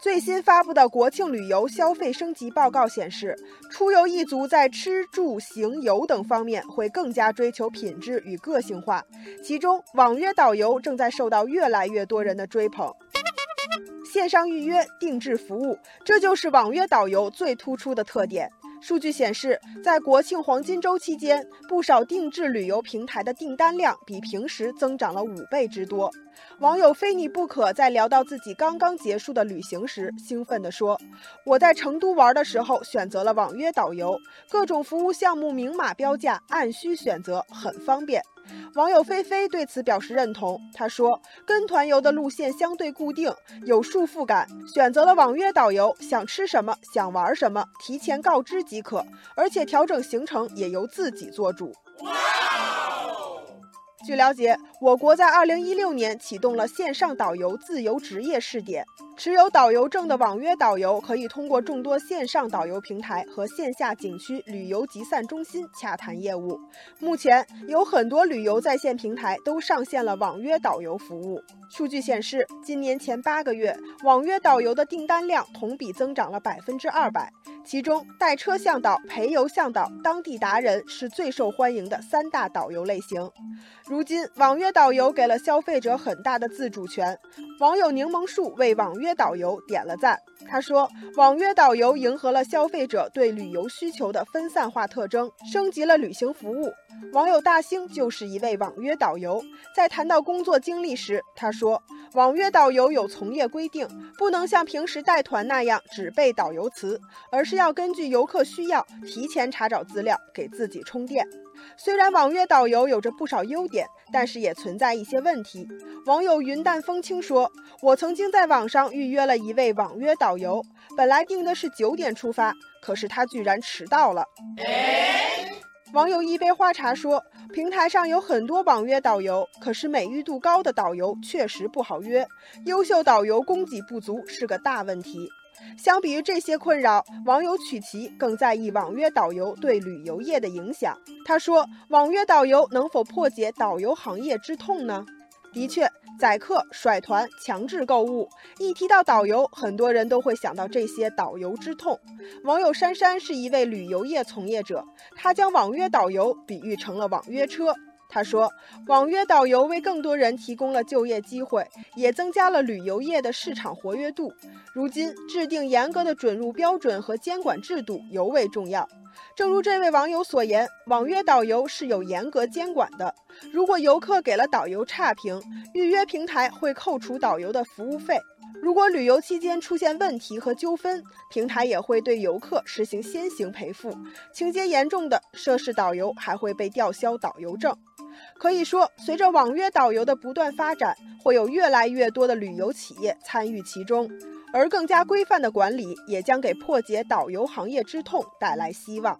最新发布的国庆旅游消费升级报告显示，出游一族在吃住行游等方面会更加追求品质与个性化，其中网约导游正在受到越来越多人的追捧。线上预约定制服务，这就是网约导游最突出的特点。数据显示，在国庆黄金周期间，不少定制旅游平台的订单量比平时增长了五倍之多。网友非你不可在聊到自己刚刚结束的旅行时，兴奋地说：“我在成都玩的时候选择了网约导游，各种服务项目明码标价，按需选择，很方便。”网友菲菲对此表示认同。他说：“跟团游的路线相对固定，有束缚感，选择了网约导游，想吃什么、想玩什么，提前告知即可，而且调整行程也由自己做主。”据了解，我国在二零一六年启动了线上导游自由职业试点。持有导游证的网约导游可以通过众多线上导游平台和线下景区旅游集散中心洽谈业务。目前，有很多旅游在线平台都上线了网约导游服务。数据显示，今年前八个月，网约导游的订单量同比增长了百分之二百。其中，带车向导、陪游向导、当地达人是最受欢迎的三大导游类型。如今，网约导游给了消费者很大的自主权。网友柠檬树为网约导游点了赞。他说：“网约导游迎合了消费者对旅游需求的分散化特征，升级了旅行服务。”网友大兴就是一位网约导游。在谈到工作经历时，他说：“网约导游有从业规定，不能像平时带团那样只背导游词，而是要根据游客需要提前查找资料，给自己充电。”虽然网约导游有着不少优点，但是也存在一些问题。网友云淡风轻说：“我曾经在网上预约了一位网约导游，本来定的是九点出发，可是他居然迟到了。”网友一杯花茶说：“平台上有很多网约导游，可是美誉度高的导游确实不好约，优秀导游供给不足是个大问题。”相比于这些困扰，网友曲奇更在意网约导游对旅游业的影响。他说：“网约导游能否破解导游行业之痛呢？”的确，宰客、甩团、强制购物，一提到导游，很多人都会想到这些导游之痛。网友珊珊是一位旅游业从业者，他将网约导游比喻成了网约车。他说：“网约导游为更多人提供了就业机会，也增加了旅游业的市场活跃度。如今，制定严格的准入标准和监管制度尤为重要。正如这位网友所言，网约导游是有严格监管的。如果游客给了导游差评，预约平台会扣除导游的服务费；如果旅游期间出现问题和纠纷，平台也会对游客实行先行赔付。情节严重的，涉事导游还会被吊销导游证。”可以说，随着网约导游的不断发展，会有越来越多的旅游企业参与其中，而更加规范的管理也将给破解导游行业之痛带来希望。